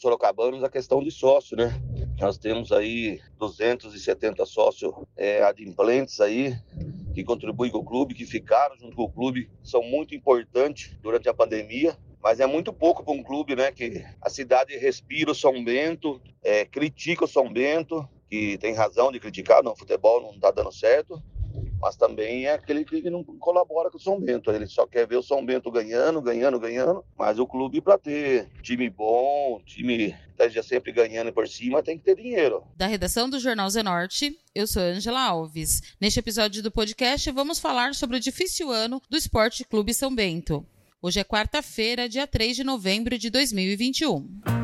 sorocabanos à questão de sócio, né? Nós temos aí 270 sócios é, adimplentes aí, que contribuem com o clube, que ficaram junto com o clube, são muito importantes durante a pandemia mas é muito pouco para um clube, né? Que a cidade respira o São Bento, é, critica o São Bento, que tem razão de criticar, no futebol não está dando certo, mas também é aquele que não colabora com o São Bento. Ele só quer ver o São Bento ganhando, ganhando, ganhando. Mas o clube, para ter time bom, time que esteja sempre ganhando por cima, tem que ter dinheiro. Da redação do Jornal Zenorte, eu sou Angela Alves. Neste episódio do podcast, vamos falar sobre o difícil ano do Esporte Clube São Bento. Hoje é quarta-feira, dia 3 de novembro de 2021.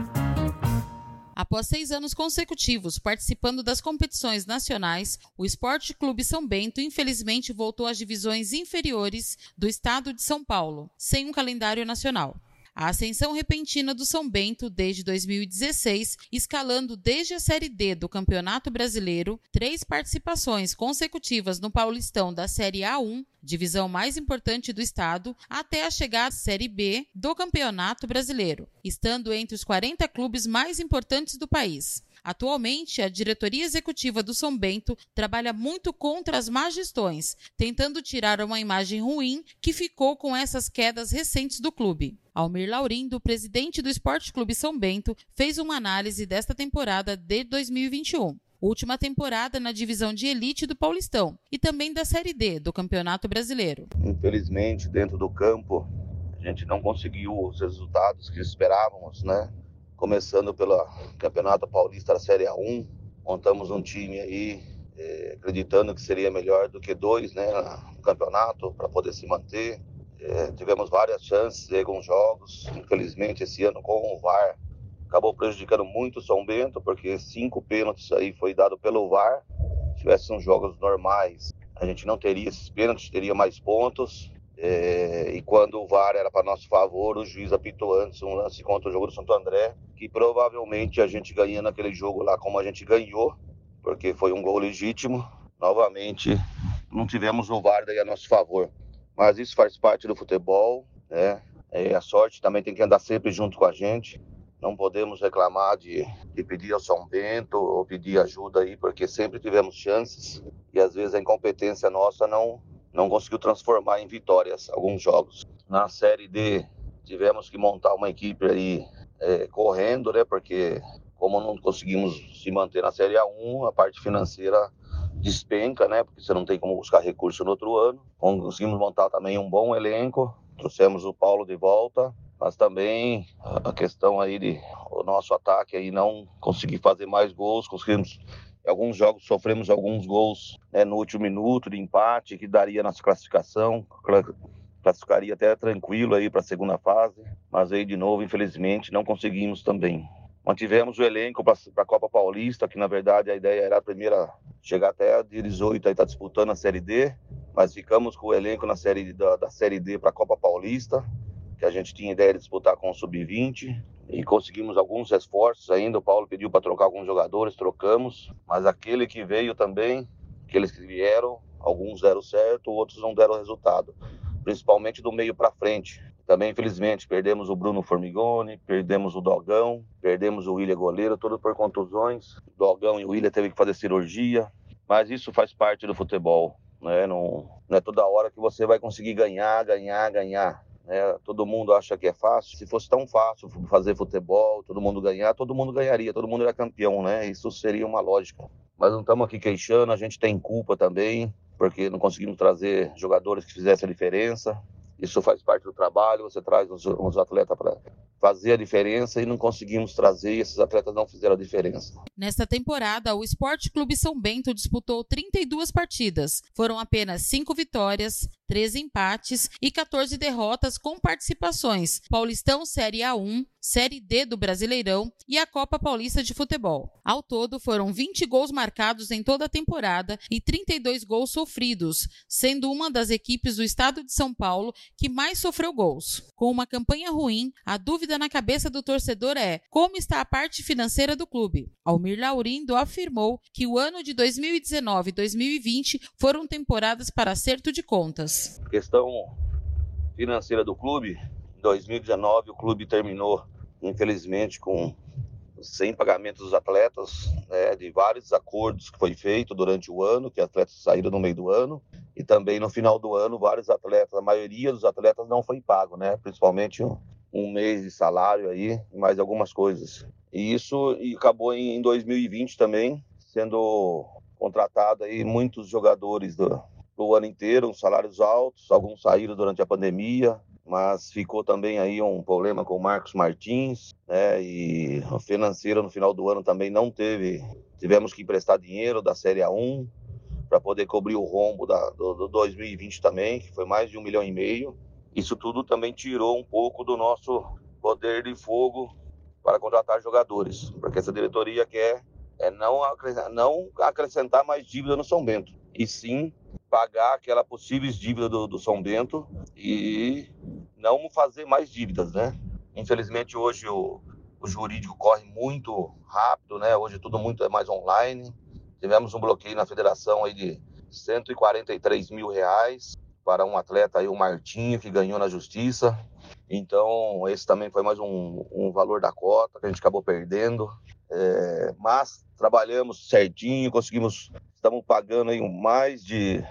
Após seis anos consecutivos participando das competições nacionais, o Esporte Clube São Bento infelizmente voltou às divisões inferiores do estado de São Paulo, sem um calendário nacional. A ascensão repentina do São Bento desde 2016, escalando desde a Série D do Campeonato Brasileiro, três participações consecutivas no Paulistão da Série A1, divisão mais importante do estado, até a chegada à Série B do Campeonato Brasileiro, estando entre os 40 clubes mais importantes do país. Atualmente, a diretoria executiva do São Bento trabalha muito contra as má gestões, tentando tirar uma imagem ruim que ficou com essas quedas recentes do clube. Almir Laurindo, presidente do Esporte Clube São Bento, fez uma análise desta temporada de 2021 última temporada na divisão de elite do Paulistão e também da Série D do Campeonato Brasileiro. Infelizmente, dentro do campo, a gente não conseguiu os resultados que esperávamos, né? Começando pelo Campeonato Paulista da Série A1. Montamos um time aí, é, acreditando que seria melhor do que dois né, no campeonato, para poder se manter. É, tivemos várias chances em alguns jogos. Infelizmente, esse ano com o VAR, acabou prejudicando muito o São Bento, porque cinco pênaltis aí foi dado pelo VAR. Se tivessem jogos normais, a gente não teria esses pênaltis, teria mais pontos. É, e quando o VAR era para nosso favor, o juiz apitou antes um lance contra o jogo do Santo André, que provavelmente a gente ganha naquele jogo lá como a gente ganhou, porque foi um gol legítimo. Novamente, não tivemos o VAR daí a nosso favor. Mas isso faz parte do futebol, né? É, a sorte também tem que andar sempre junto com a gente. Não podemos reclamar de, de pedir ao São Bento ou pedir ajuda aí, porque sempre tivemos chances e às vezes a incompetência nossa não, não conseguiu transformar em vitórias alguns jogos. Na Série D, tivemos que montar uma equipe aí é, correndo, né? Porque como não conseguimos se manter na Série A1, a parte financeira despenca, né? Porque você não tem como buscar recurso no outro ano. Conseguimos montar também um bom elenco, trouxemos o Paulo de volta, mas também a questão aí de o nosso ataque aí não conseguir fazer mais gols, conseguimos em alguns jogos sofremos alguns gols né, no último minuto de empate, que daria nossa classificação, classificaria até tranquilo aí para a segunda fase, mas aí de novo, infelizmente, não conseguimos também. Mantivemos o elenco para a Copa Paulista, que na verdade a ideia era a primeira chegar até a 18 e estar disputando a Série D, mas ficamos com o elenco na série da, da Série D para a Copa Paulista, que a gente tinha ideia de disputar com o Sub-20 e conseguimos alguns esforços ainda. O Paulo pediu para trocar alguns jogadores, trocamos, mas aquele que veio também, aqueles que vieram, alguns deram certo, outros não deram resultado, principalmente do meio para frente. Também, infelizmente, perdemos o Bruno Formigoni, perdemos o Dogão, perdemos o William Goleiro, tudo por contusões. O Dogão e o William teve que fazer cirurgia, mas isso faz parte do futebol. Né? Não, não é toda hora que você vai conseguir ganhar, ganhar, ganhar. Né? Todo mundo acha que é fácil. Se fosse tão fácil fazer futebol, todo mundo ganhar, todo mundo ganharia, todo mundo era campeão, né? Isso seria uma lógica. Mas não estamos aqui queixando, a gente tem culpa também, porque não conseguimos trazer jogadores que fizessem a diferença. Isso faz parte do trabalho, você traz os, os atletas para fazer a diferença e não conseguimos trazer esses atletas não fizeram a diferença. Nesta temporada, o Esporte Clube São Bento disputou 32 partidas. Foram apenas 5 vitórias, 13 empates e 14 derrotas com participações Paulistão Série A1, Série D do Brasileirão e a Copa Paulista de Futebol. Ao todo, foram 20 gols marcados em toda a temporada e 32 gols sofridos, sendo uma das equipes do estado de São Paulo que mais sofreu gols. Com uma campanha ruim, a dúvida na cabeça do torcedor é como está a parte financeira do clube. Almir Laurindo afirmou que o ano de 2019 e 2020 foram temporadas para acerto de contas. Questão financeira do clube, em 2019 o clube terminou, infelizmente, com sem pagamento dos atletas, né, de vários acordos que foi feito durante o ano, que atletas saíram no meio do ano, e também no final do ano vários atletas, a maioria dos atletas não foi pago, né, principalmente um, um mês de salário aí, mais algumas coisas. E isso e acabou em 2020 também sendo contratado aí muitos jogadores do, do ano inteiro, salários altos, alguns saíram durante a pandemia, mas ficou também aí um problema com o Marcos Martins, né? E o financeiro no final do ano também não teve, tivemos que emprestar dinheiro da Série A1 para poder cobrir o rombo da, do, do 2020 também, que foi mais de um milhão e meio. Isso tudo também tirou um pouco do nosso poder de fogo para contratar jogadores, porque essa diretoria quer é não acrescentar mais dívida no São Bento, e sim pagar aquela possíveis dívida do, do São Bento e não fazer mais dívidas, né? Infelizmente hoje o, o jurídico corre muito rápido, né? Hoje tudo muito é mais online. Tivemos um bloqueio na federação aí de 143 mil reais para um atleta aí, o Martinho, que ganhou na justiça. Então, esse também foi mais um, um valor da cota que a gente acabou perdendo. É, mas trabalhamos certinho, conseguimos, estamos pagando aí mais de,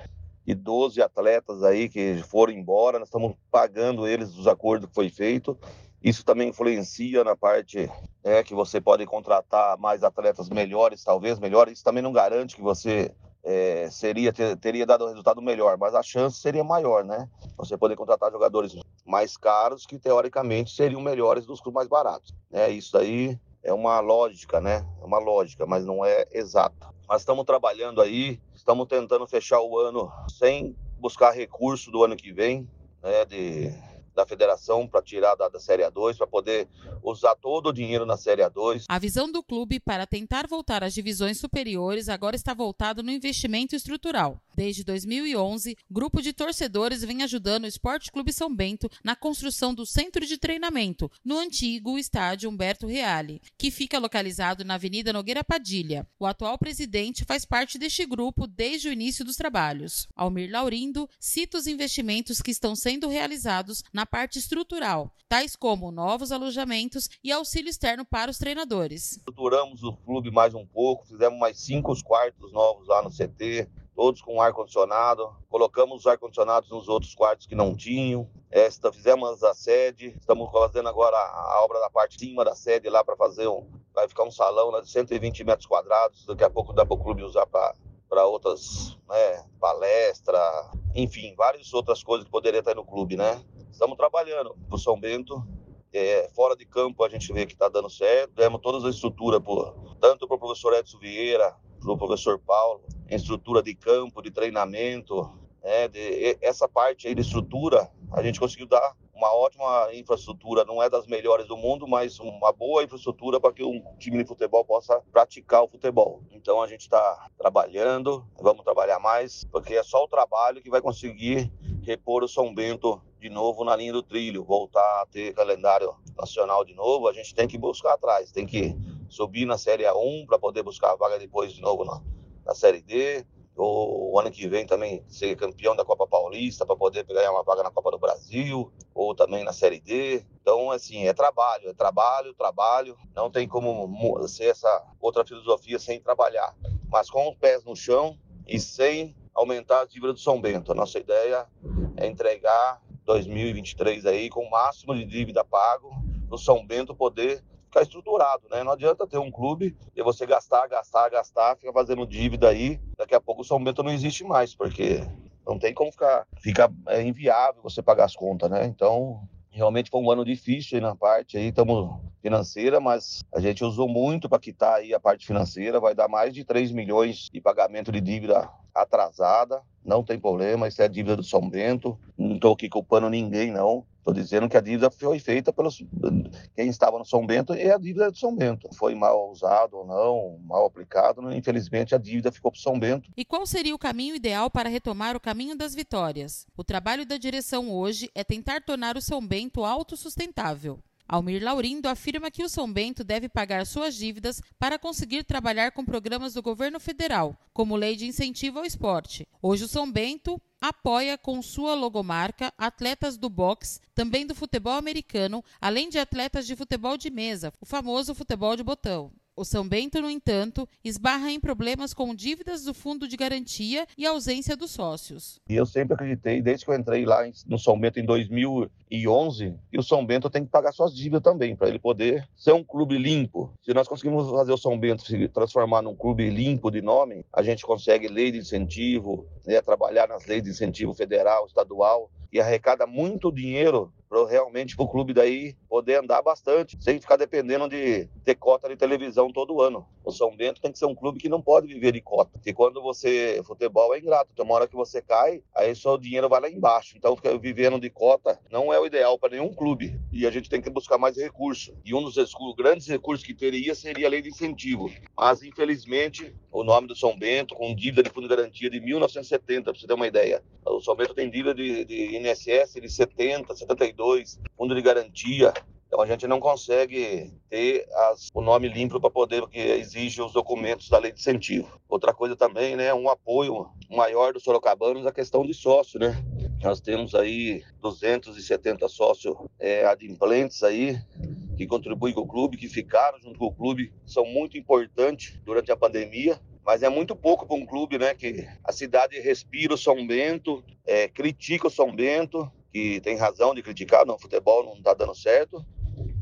de 12 atletas aí que foram embora, nós estamos pagando eles dos acordos que foi feito. Isso também influencia na parte é, que você pode contratar mais atletas melhores, talvez melhores. Isso também não garante que você é, seria ter, teria dado um resultado melhor, mas a chance seria maior, né? Você poder contratar jogadores mais caros que teoricamente seriam melhores dos clubes mais baratos. É isso aí é uma lógica, né? É uma lógica, mas não é exata. Mas estamos trabalhando aí, estamos tentando fechar o ano sem buscar recurso do ano que vem, né? De da federação para tirar da, da Série A2, para poder usar todo o dinheiro na Série A2. A visão do clube para tentar voltar às divisões superiores agora está voltada no investimento estrutural. Desde 2011, grupo de torcedores vem ajudando o Esporte Clube São Bento na construção do centro de treinamento, no antigo estádio Humberto Reale, que fica localizado na Avenida Nogueira Padilha. O atual presidente faz parte deste grupo desde o início dos trabalhos. Almir Laurindo cita os investimentos que estão sendo realizados na parte estrutural, tais como novos alojamentos e auxílio externo para os treinadores. Estruturamos o clube mais um pouco, fizemos mais cinco quartos novos lá no CT, todos com ar-condicionado. Colocamos os ar-condicionados nos outros quartos que não tinham. Esta, fizemos a sede, estamos fazendo agora a, obra da parte de cima da sede lá para fazer um. Vai ficar um salão lá de 120 metros quadrados. Daqui a pouco dá para o clube usar para outras né, palestra, enfim, várias outras coisas que poderia estar no clube, né? Estamos trabalhando para o São Bento. É, fora de campo a gente vê que está dando certo. Demos toda a estrutura, por, tanto para o professor Edson Vieira, para o professor Paulo, estrutura de campo, de treinamento. Né, de, essa parte aí de estrutura, a gente conseguiu dar uma ótima infraestrutura, não é das melhores do mundo, mas uma boa infraestrutura para que um time de futebol possa praticar o futebol. Então a gente está trabalhando, vamos trabalhar mais, porque é só o trabalho que vai conseguir repor o São Bento de novo na linha do trilho, voltar a ter calendário nacional de novo, a gente tem que buscar atrás, tem que subir na Série A1 para poder buscar a vaga depois de novo na, na Série D, ou o ano que vem também ser campeão da Copa Paulista para poder ganhar uma vaga na Copa do Brasil, ou também na Série D. Então, assim, é trabalho, é trabalho, trabalho. Não tem como ser essa outra filosofia sem trabalhar, mas com os pés no chão e sem aumentar a dívida do São Bento. A nossa ideia é entregar 2023 aí com o máximo de dívida pago o São Bento poder ficar estruturado, né? Não adianta ter um clube e você gastar, gastar, gastar, fica fazendo dívida aí, daqui a pouco o São Bento não existe mais, porque não tem como ficar, fica é inviável você pagar as contas, né? Então, realmente foi um ano difícil na parte aí, estamos financeira, mas a gente usou muito para quitar aí a parte financeira, vai dar mais de 3 milhões de pagamento de dívida atrasada, não tem problema, isso é dívida do São Bento, não estou aqui culpando ninguém, não. Estou dizendo que a dívida foi feita pelos quem estava no São Bento e a dívida é do São Bento. Foi mal usado ou não, mal aplicado, né? infelizmente a dívida ficou para São Bento. E qual seria o caminho ideal para retomar o caminho das vitórias? O trabalho da direção hoje é tentar tornar o São Bento autossustentável. Almir Laurindo afirma que o São Bento deve pagar suas dívidas para conseguir trabalhar com programas do governo federal, como Lei de Incentivo ao Esporte. Hoje o São Bento apoia com sua logomarca atletas do boxe, também do futebol americano, além de atletas de futebol de mesa, o famoso futebol de botão. O São Bento, no entanto, esbarra em problemas com dívidas do fundo de garantia e ausência dos sócios. E eu sempre acreditei, desde que eu entrei lá no São Bento em 2011, que o São Bento tem que pagar suas dívidas também, para ele poder ser um clube limpo. Se nós conseguimos fazer o São Bento se transformar num clube limpo de nome, a gente consegue lei de incentivo, né, trabalhar nas leis de incentivo federal, estadual, e arrecada muito dinheiro para realmente o clube daí poder andar bastante, sem ficar dependendo de ter cota de televisão todo ano. O São Bento tem que ser um clube que não pode viver de cota, porque quando você futebol é ingrato, tem uma hora que você cai, aí só o dinheiro vai lá embaixo. Então vivendo de cota não é o ideal para nenhum clube e a gente tem que buscar mais recursos. E um dos grandes recursos que teria seria a lei de incentivo. Mas infelizmente o nome do São Bento com dívida de fundo de garantia de 1970, para você ter uma ideia. O São Bento tem dívida de, de INSS de 70, 72 fundo de garantia. Então a gente não consegue ter as, o nome limpo para poder, porque exige os documentos da lei de incentivo. Outra coisa também, né, um apoio maior dos sorocabanos à questão de sócio, né? Nós temos aí 270 sócios é, adimplentes aí, que contribuem com o clube, que ficaram junto com o clube, são muito importantes durante a pandemia mas é muito pouco para um clube, né? Que a cidade respira o São Bento, é, critica o São Bento, que tem razão de criticar, no futebol não está dando certo,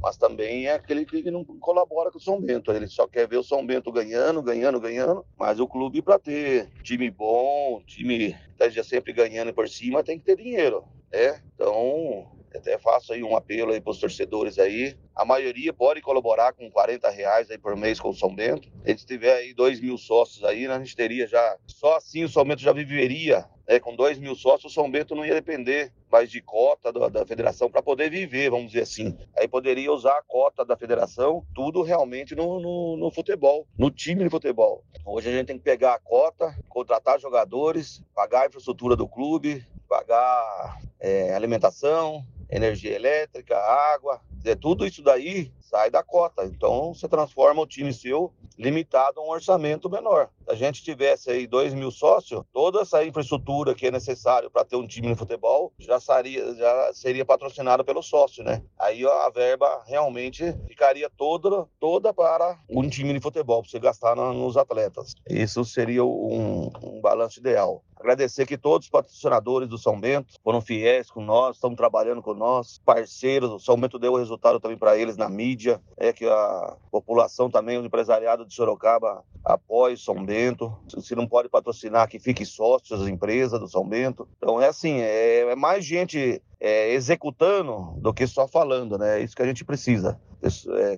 mas também é aquele que não colabora com o São Bento. Ele só quer ver o São Bento ganhando, ganhando, ganhando, mas o clube para ter time bom, time que esteja sempre ganhando por cima, tem que ter dinheiro, né? Então, até faço aí um apelo aí para os torcedores aí. A maioria pode colaborar com 40 reais aí por mês com o São Bento. Se tiver aí 2 mil sócios aí, né, a gente teria já. Só assim o São Bento já viveria é, com 2 mil sócios, o São Bento não ia depender mais de cota da, da federação para poder viver, vamos dizer assim. Aí poderia usar a cota da federação, tudo realmente no, no, no, futebol, no time de futebol. Hoje a gente tem que pegar a cota, contratar jogadores, pagar a infraestrutura do clube, pagar é, alimentação, energia elétrica, água, dizer, tudo isso daí sai da cota. Então você transforma o time seu limitado a um orçamento menor. Se a gente tivesse aí 2 mil sócios, toda essa infraestrutura que é necessário para ter um time de futebol já seria, já seria patrocinada pelo sócio, né? Aí a verba realmente ficaria toda, toda para um time de futebol, para você gastar nos atletas. Isso seria um, um balanço ideal. Agradecer que todos os patrocinadores do São Bento foram fiéis com nós, estão trabalhando com nós, parceiros. O São Bento deu resultado também para eles na mídia, é que a população também, o empresariado de Sorocaba apoia São Bento. Se não pode patrocinar, que fique sócio das empresas do São Bento. Então é assim, é, é mais gente é, executando do que só falando, né? É isso que a gente precisa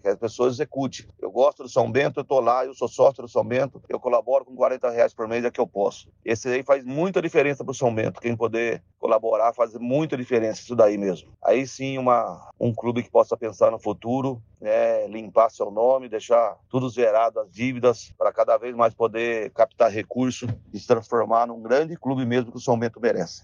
que as pessoas executem. Eu gosto do São Bento, eu estou lá, eu sou sócio do São Bento, eu colaboro com 40 reais por mês, é que eu posso. Esse aí faz muita diferença para o São Bento. Quem poder colaborar faz muita diferença, isso daí mesmo. Aí sim, uma, um clube que possa pensar no futuro, né, limpar seu nome, deixar tudo zerado, as dívidas, para cada vez mais poder captar recurso e se transformar num grande clube mesmo que o São Bento merece.